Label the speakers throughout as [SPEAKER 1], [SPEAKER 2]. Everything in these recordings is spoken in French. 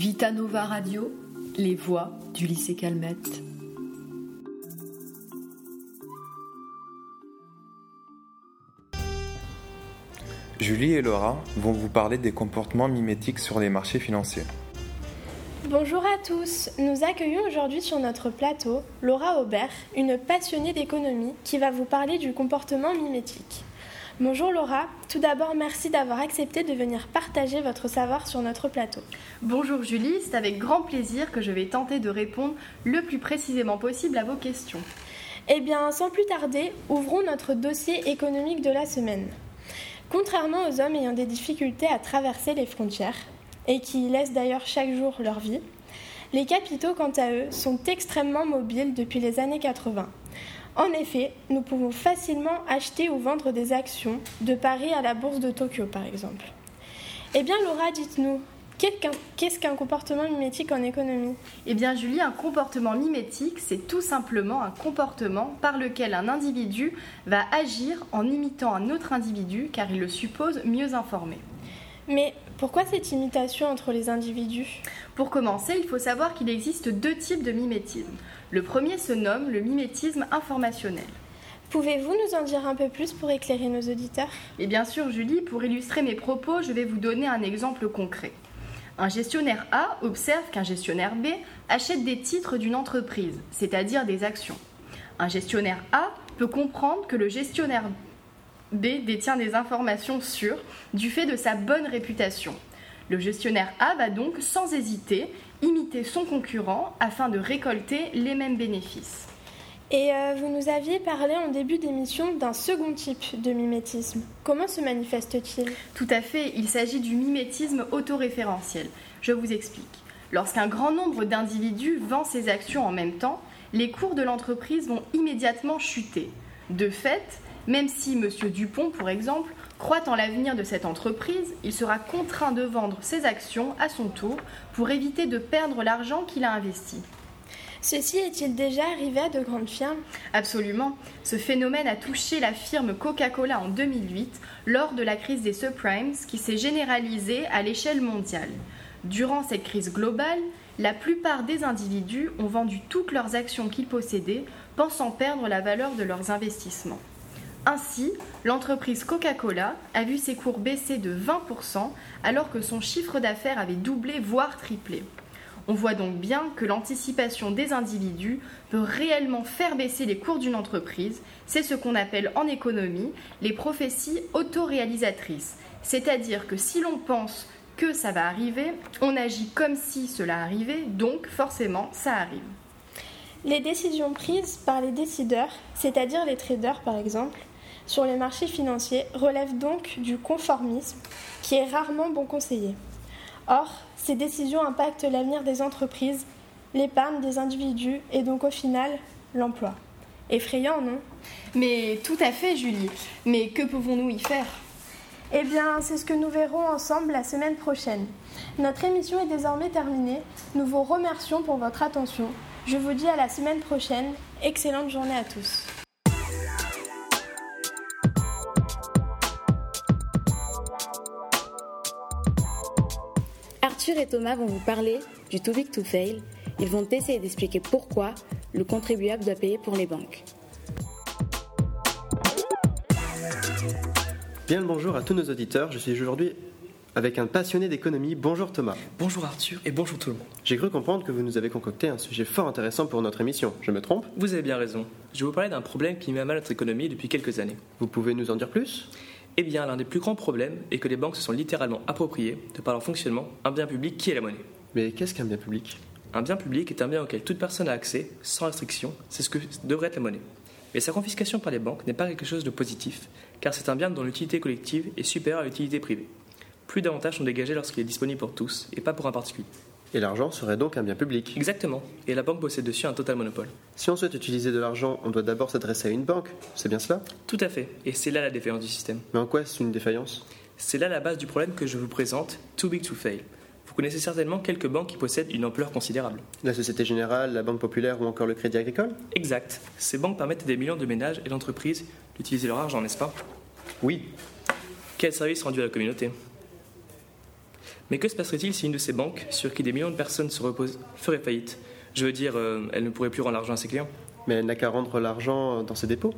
[SPEAKER 1] Vita Nova Radio, les voix du lycée Calmette.
[SPEAKER 2] Julie et Laura vont vous parler des comportements mimétiques sur les marchés financiers.
[SPEAKER 3] Bonjour à tous, nous accueillons aujourd'hui sur notre plateau Laura Aubert, une passionnée d'économie qui va vous parler du comportement mimétique. Bonjour Laura, tout d'abord merci d'avoir accepté de venir partager votre savoir sur notre plateau.
[SPEAKER 4] Bonjour Julie, c'est avec grand plaisir que je vais tenter de répondre le plus précisément possible à vos questions.
[SPEAKER 3] Eh bien, sans plus tarder, ouvrons notre dossier économique de la semaine. Contrairement aux hommes ayant des difficultés à traverser les frontières, et qui laissent d'ailleurs chaque jour leur vie, les capitaux, quant à eux, sont extrêmement mobiles depuis les années 80. En effet, nous pouvons facilement acheter ou vendre des actions de Paris à la bourse de Tokyo, par exemple. Eh bien, Laura, dites-nous, Qu'est-ce qu'un comportement mimétique en économie?
[SPEAKER 4] Eh bien Julie, un comportement mimétique, c'est tout simplement un comportement par lequel un individu va agir en imitant un autre individu car il le suppose mieux informé.
[SPEAKER 3] Mais pourquoi cette imitation entre les individus?
[SPEAKER 4] Pour commencer, il faut savoir qu'il existe deux types de mimétisme. Le premier se nomme le mimétisme informationnel.
[SPEAKER 3] Pouvez-vous nous en dire un peu plus pour éclairer nos auditeurs?
[SPEAKER 4] Et bien sûr, Julie, pour illustrer mes propos, je vais vous donner un exemple concret. Un gestionnaire A observe qu'un gestionnaire B achète des titres d'une entreprise, c'est-à-dire des actions. Un gestionnaire A peut comprendre que le gestionnaire B détient des informations sûres du fait de sa bonne réputation. Le gestionnaire A va donc, sans hésiter, imiter son concurrent afin de récolter les mêmes bénéfices.
[SPEAKER 3] Et euh, vous nous aviez parlé en début d'émission d'un second type de mimétisme. Comment se manifeste-t-il?
[SPEAKER 4] Tout à fait, il s'agit du mimétisme autoréférentiel. Je vous explique. Lorsqu'un grand nombre d'individus vend ses actions en même temps, les cours de l'entreprise vont immédiatement chuter. De fait, même si M. Dupont, pour exemple, croit en l'avenir de cette entreprise, il sera contraint de vendre ses actions à son tour pour éviter de perdre l'argent qu'il a investi.
[SPEAKER 3] Ceci est-il déjà arrivé à de grandes firmes?
[SPEAKER 4] Absolument. Ce phénomène a touché la firme Coca-Cola en 2008 lors de la crise des subprimes qui s'est généralisée à l'échelle mondiale. Durant cette crise globale, la plupart des individus ont vendu toutes leurs actions qu'ils possédaient, pensant perdre la valeur de leurs investissements. Ainsi, l'entreprise Coca-Cola a vu ses cours baisser de 20% alors que son chiffre d'affaires avait doublé, voire triplé. On voit donc bien que l'anticipation des individus peut réellement faire baisser les cours d'une entreprise. C'est ce qu'on appelle en économie les prophéties autoréalisatrices. C'est-à-dire que si l'on pense que ça va arriver, on agit comme si cela arrivait, donc forcément ça arrive.
[SPEAKER 3] Les décisions prises par les décideurs, c'est-à-dire les traders par exemple, sur les marchés financiers relèvent donc du conformisme qui est rarement bon conseiller. Or, ces décisions impactent l'avenir des entreprises, l'épargne des individus et donc au final l'emploi. Effrayant, non?
[SPEAKER 4] Mais tout à fait, Julie. Mais que pouvons-nous y faire?
[SPEAKER 3] Eh bien, c'est ce que nous verrons ensemble la semaine prochaine. Notre émission est désormais terminée. Nous vous remercions pour votre attention. Je vous dis à la semaine prochaine. Excellente journée à tous.
[SPEAKER 5] Arthur et Thomas vont vous parler du Too Big to Fail. Ils vont essayer d'expliquer pourquoi le contribuable doit payer pour les banques.
[SPEAKER 6] Bien le bonjour à tous nos auditeurs. Je suis aujourd'hui avec un passionné d'économie. Bonjour Thomas.
[SPEAKER 7] Bonjour Arthur et bonjour tout le monde.
[SPEAKER 6] J'ai cru comprendre que vous nous avez concocté un sujet fort intéressant pour notre émission. Je me trompe?
[SPEAKER 7] Vous avez bien raison. Je vais vous parler d'un problème qui met à mal notre économie depuis quelques années.
[SPEAKER 6] Vous pouvez nous en dire plus?
[SPEAKER 7] Eh bien, l'un des plus grands problèmes est que les banques se sont littéralement appropriées, de par leur fonctionnement, un bien public qui est la monnaie.
[SPEAKER 6] Mais qu'est-ce qu'un bien public?
[SPEAKER 7] Un bien public est un bien auquel toute personne a accès, sans restriction. C'est ce que devrait être la monnaie. Mais sa confiscation par les banques n'est pas quelque chose de positif, car c'est un bien dont l'utilité collective est supérieure à l'utilité privée. Plus d'avantages sont dégagés lorsqu'il est disponible pour tous, et pas pour un particulier.
[SPEAKER 6] Et l'argent serait donc un bien public
[SPEAKER 7] Exactement, et la banque possède dessus un total monopole.
[SPEAKER 6] Si on souhaite utiliser de l'argent, on doit d'abord s'adresser à une banque, c'est bien cela?
[SPEAKER 7] Tout à fait, et c'est là la défaillance du système.
[SPEAKER 6] Mais en quoi est-ce une défaillance?
[SPEAKER 7] C'est là la base du problème que je vous présente, too big to fail. Vous connaissez certainement quelques banques qui possèdent une ampleur considérable.
[SPEAKER 6] La Société Générale, la Banque Populaire ou encore le Crédit Agricole?
[SPEAKER 7] Exact. Ces banques permettent à des millions de ménages et d'entreprises d'utiliser leur argent, n'est-ce pas?
[SPEAKER 6] Oui.
[SPEAKER 7] Quel service rendu à la communauté? Mais que se passerait-il si une de ces banques, sur qui des millions de personnes se reposent, ferait faillite Je veux dire, euh, elle ne pourrait plus rendre l'argent à ses clients.
[SPEAKER 6] Mais elle n'a qu'à rendre l'argent dans ses dépôts.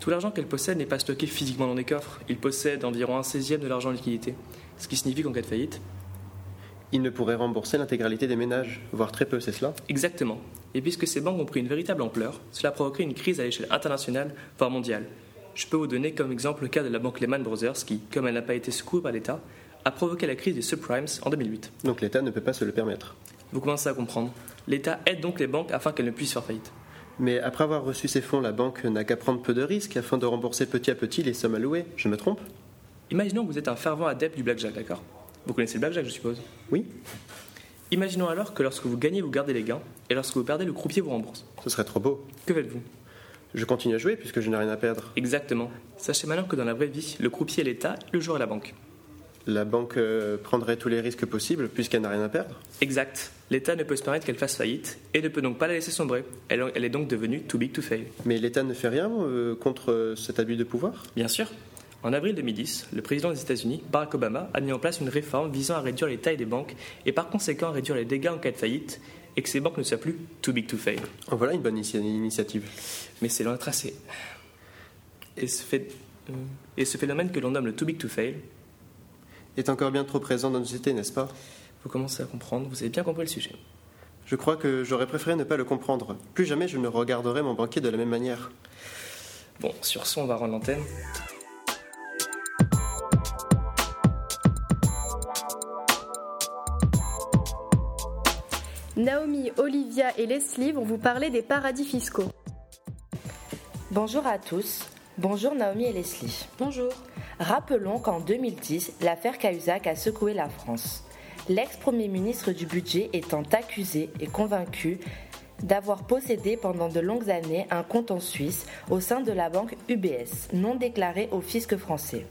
[SPEAKER 7] Tout l'argent qu'elle possède n'est pas stocké physiquement dans des coffres. Il possède environ un 16e de l'argent en liquidité. Ce qui signifie qu'en cas de faillite,
[SPEAKER 6] Il ne pourrait rembourser l'intégralité des ménages, voire très peu, c'est cela
[SPEAKER 7] Exactement. Et puisque ces banques ont pris une véritable ampleur, cela provoquerait une crise à l'échelle internationale, voire mondiale. Je peux vous donner comme exemple le cas de la banque Lehman Brothers qui, comme elle n'a pas été secourue par l'État, a provoqué la crise des subprimes en 2008.
[SPEAKER 6] Donc l'État ne peut pas se le permettre.
[SPEAKER 7] Vous commencez à comprendre. L'État aide donc les banques afin qu'elles ne puissent faire faillite.
[SPEAKER 6] Mais après avoir reçu ces fonds, la banque n'a qu'à prendre peu de risques afin de rembourser petit à petit les sommes allouées. Je me trompe?
[SPEAKER 7] Imaginons que vous êtes un fervent adepte du blackjack, d'accord? Vous connaissez le blackjack, je suppose?
[SPEAKER 6] Oui
[SPEAKER 7] Imaginons alors que lorsque vous gagnez, vous gardez les gains, et lorsque vous perdez, le croupier vous rembourse.
[SPEAKER 6] Ce serait trop beau.
[SPEAKER 7] Que faites-vous?
[SPEAKER 6] Je continue à jouer puisque je n'ai rien à perdre.
[SPEAKER 7] Exactement. Sachez maintenant que dans la vraie vie, le croupier est l'État, le joueur est la banque.
[SPEAKER 6] La banque euh, prendrait tous les risques possibles puisqu'elle n'a rien à perdre.
[SPEAKER 7] Exact. L'État ne peut se permettre qu'elle fasse faillite et ne peut donc pas la laisser sombrer. Elle, elle est donc devenue too big to fail.
[SPEAKER 6] Mais l'État ne fait rien euh, contre euh, cet abus de pouvoir?
[SPEAKER 7] Bien sûr. En avril 2010, le président des États-Unis, Barack Obama, a mis en place une réforme visant à réduire les tailles des banques et par conséquent à réduire les dégâts en cas de faillite et que ces banques ne soient plus too big to fail.
[SPEAKER 6] En voilà une bonne initia- initiative.
[SPEAKER 7] Mais c'est loin assez. Et ce, fait- euh, et ce phénomène que l'on nomme le too big to fail,
[SPEAKER 6] Est encore bien trop présent dans nos sociétés, n'est-ce pas?
[SPEAKER 7] Vous commencez à comprendre, vous avez bien compris le sujet.
[SPEAKER 6] Je crois que j'aurais préféré ne pas le comprendre. Plus jamais je ne regarderai mon banquier de la même manière.
[SPEAKER 7] Bon, sur ce, on va rendre l'antenne.
[SPEAKER 4] Naomi, Olivia et Leslie vont vous parler des paradis fiscaux.
[SPEAKER 5] Bonjour à tous. Bonjour Naomi et Leslie.
[SPEAKER 3] Bonjour.
[SPEAKER 5] Rappelons qu'en 2010, l'affaire Cahuzac a secoué la France. L'ex-premier ministre du budget étant accusé et convaincu d'avoir possédé pendant de longues années un compte en Suisse au sein de la banque UBS, non déclaré au fisc français.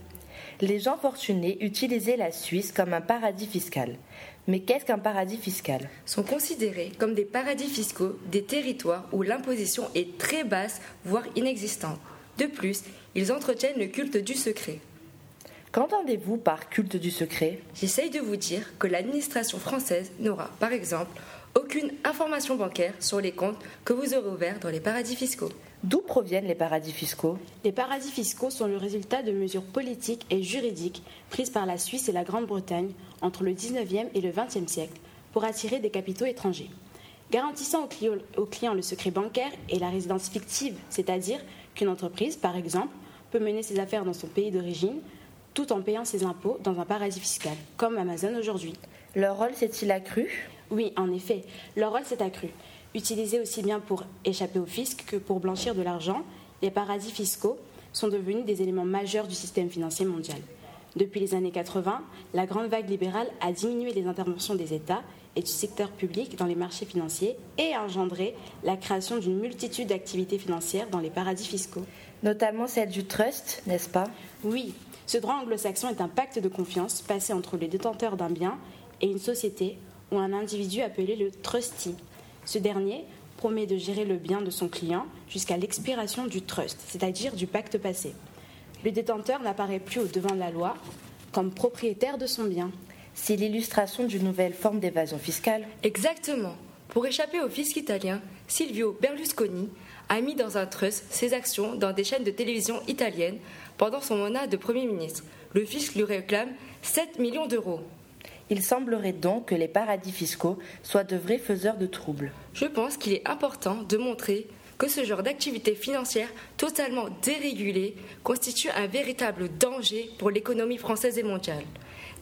[SPEAKER 5] Les gens fortunés utilisaient la Suisse comme un paradis fiscal. Mais qu'est-ce qu'un paradis fiscal?
[SPEAKER 8] Sont considérés comme des paradis fiscaux des territoires où l'imposition est très basse, voire inexistante. De plus, ils entretiennent le culte du secret.
[SPEAKER 5] Qu'entendez-vous par culte du secret?
[SPEAKER 8] J'essaye de vous dire que l'administration française n'aura, par exemple, aucune information bancaire sur les comptes que vous aurez ouverts dans les paradis fiscaux.
[SPEAKER 5] D'où proviennent les paradis fiscaux?
[SPEAKER 9] Les paradis fiscaux sont le résultat de mesures politiques et juridiques prises par la Suisse et la Grande-Bretagne entre le 19e et le 20e siècle pour attirer des capitaux étrangers. Garantissant aux clients, aux clients le secret bancaire et la résidence fictive, c'est-à-dire qu'une entreprise, par exemple, peut mener ses affaires dans son pays d'origine tout en payant ses impôts dans un paradis fiscal, comme Amazon aujourd'hui.
[SPEAKER 5] Leur rôle s'est-il accru?
[SPEAKER 9] Oui, en effet, leur rôle s'est accru. Utilisés aussi bien pour échapper au fisc que pour blanchir de l'argent, les paradis fiscaux sont devenus des éléments majeurs du système financier mondial. Depuis les années 80, la grande vague libérale a diminué les interventions des États et du secteur public dans les marchés financiers et a engendré la création d'une multitude d'activités financières dans les paradis fiscaux.
[SPEAKER 5] Notamment celle du trust, n'est-ce pas?
[SPEAKER 9] Oui, ce droit anglo-saxon est un pacte de confiance passé entre les détenteurs d'un bien et une société ou un individu appelé le trustee. Ce dernier promet de gérer le bien de son client jusqu'à l'expiration du trust, c'est-à-dire du pacte passé. Le détenteur n'apparaît plus au devant de la loi comme propriétaire de son bien.
[SPEAKER 5] C'est l'illustration d'une nouvelle forme d'évasion fiscale.
[SPEAKER 8] Exactement. Pour échapper au fisc italien, Silvio Berlusconi a mis dans un trust ses actions dans des chaînes de télévision italiennes pendant son mandat de Premier ministre. Le fisc lui réclame 7 millions d'euros.
[SPEAKER 5] Il semblerait donc que les paradis fiscaux soient de vrais faiseurs de troubles.
[SPEAKER 8] Je pense qu'il est important de montrer que ce genre d'activité financière totalement dérégulée constitue un véritable danger pour l'économie française et mondiale.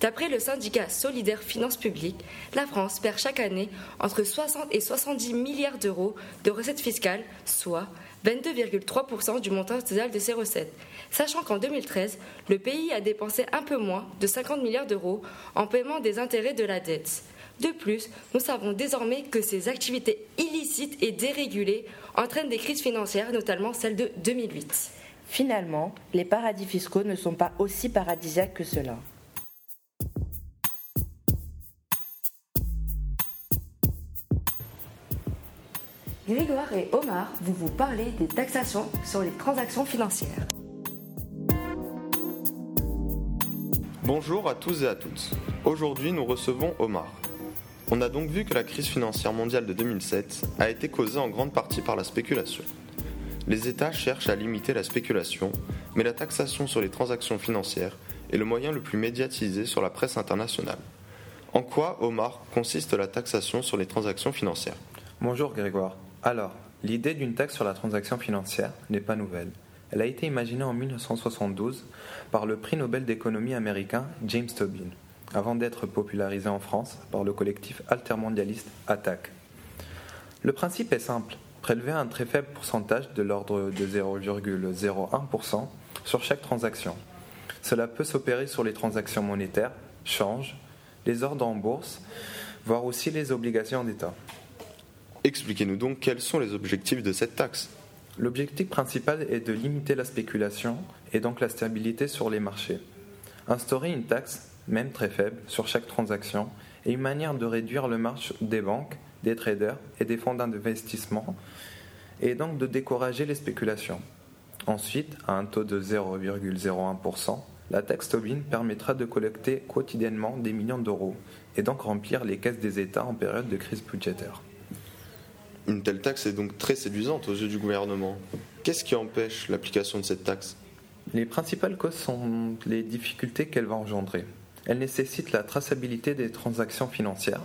[SPEAKER 8] D'après le syndicat Solidaire Finances Publiques, la France perd chaque année entre 60 et 70 milliards d'euros de recettes fiscales, soit 22,3% du montant total de ses recettes. Sachant qu'en 2013, le pays a dépensé un peu moins de 50 milliards d'euros en paiement des intérêts de la dette. De plus, nous savons désormais que ces activités illicites et dérégulées entraînent des crises financières, notamment celle de 2008.
[SPEAKER 5] Finalement, les paradis fiscaux ne sont pas aussi paradisiaques que cela.
[SPEAKER 8] Grégoire et Omar vont vous parler des taxations sur les transactions financières.
[SPEAKER 2] Bonjour à tous et à toutes. Aujourd'hui, nous recevons Omar. On a donc vu que la crise financière mondiale de 2007 a été causée en grande partie par la spéculation. Les États cherchent à limiter la spéculation, mais la taxation sur les transactions financières est le moyen le plus médiatisé sur la presse internationale. En quoi, Omar, consiste la taxation sur les transactions financières?
[SPEAKER 10] Bonjour Grégoire. Alors, l'idée d'une taxe sur la transaction financière n'est pas nouvelle. Elle a été imaginée en 1972 par le prix Nobel d'économie américain James Tobin, avant d'être popularisée en France par le collectif altermondialiste ATTAC. Le principe est simple prélever un très faible pourcentage de l'ordre de 0,01% sur chaque transaction. Cela peut s'opérer sur les transactions monétaires, change, les ordres en bourse, voire aussi les obligations d'État.
[SPEAKER 2] Expliquez-nous donc quels sont les objectifs de cette taxe.
[SPEAKER 10] L'objectif principal est de limiter la spéculation et donc la stabilité sur les marchés. Instaurer une taxe, même très faible, sur chaque transaction est une manière de réduire le marge des banques, des traders et des fonds d'investissement et donc de décourager les spéculations. Ensuite, à un taux de 0,01%, la taxe Tobin permettra de collecter quotidiennement des millions d'euros et donc remplir les caisses des États en période de crise budgétaire.
[SPEAKER 2] Une telle taxe est donc très séduisante aux yeux du gouvernement. Qu'est-ce qui empêche l'application de cette taxe?
[SPEAKER 10] Les principales causes sont les difficultés qu'elle va engendrer. Elle nécessite la traçabilité des transactions financières,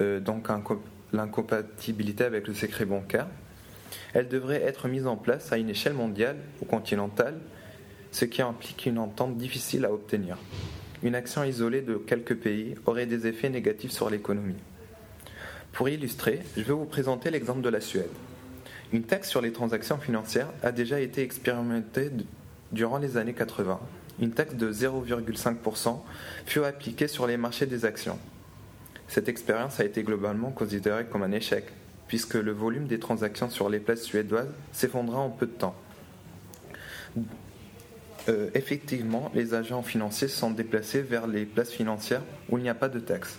[SPEAKER 10] euh, donc l'incompatibilité avec le secret bancaire. Elle devrait être mise en place à une échelle mondiale ou continentale, ce qui implique une entente difficile à obtenir. Une action isolée de quelques pays aurait des effets négatifs sur l'économie. Pour illustrer, je vais vous présenter l'exemple de la Suède. Une taxe sur les transactions financières a déjà été expérimentée durant les années 80. Une taxe de 0,5% fut appliquée sur les marchés des actions. Cette expérience a été globalement considérée comme un échec, puisque le volume des transactions sur les places suédoises s'effondra en peu de temps. Euh, effectivement, les agents financiers sont déplacés vers les places financières où il n'y a pas de taxe.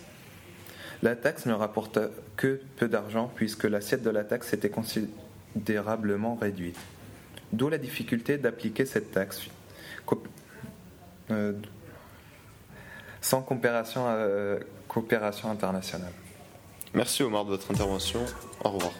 [SPEAKER 10] La taxe ne rapporte que peu d'argent puisque l'assiette de la taxe était considérablement réduite. D'où la difficulté d'appliquer cette taxe euh, sans coopération, euh, coopération internationale.
[SPEAKER 2] Merci Omar de votre intervention. Au revoir.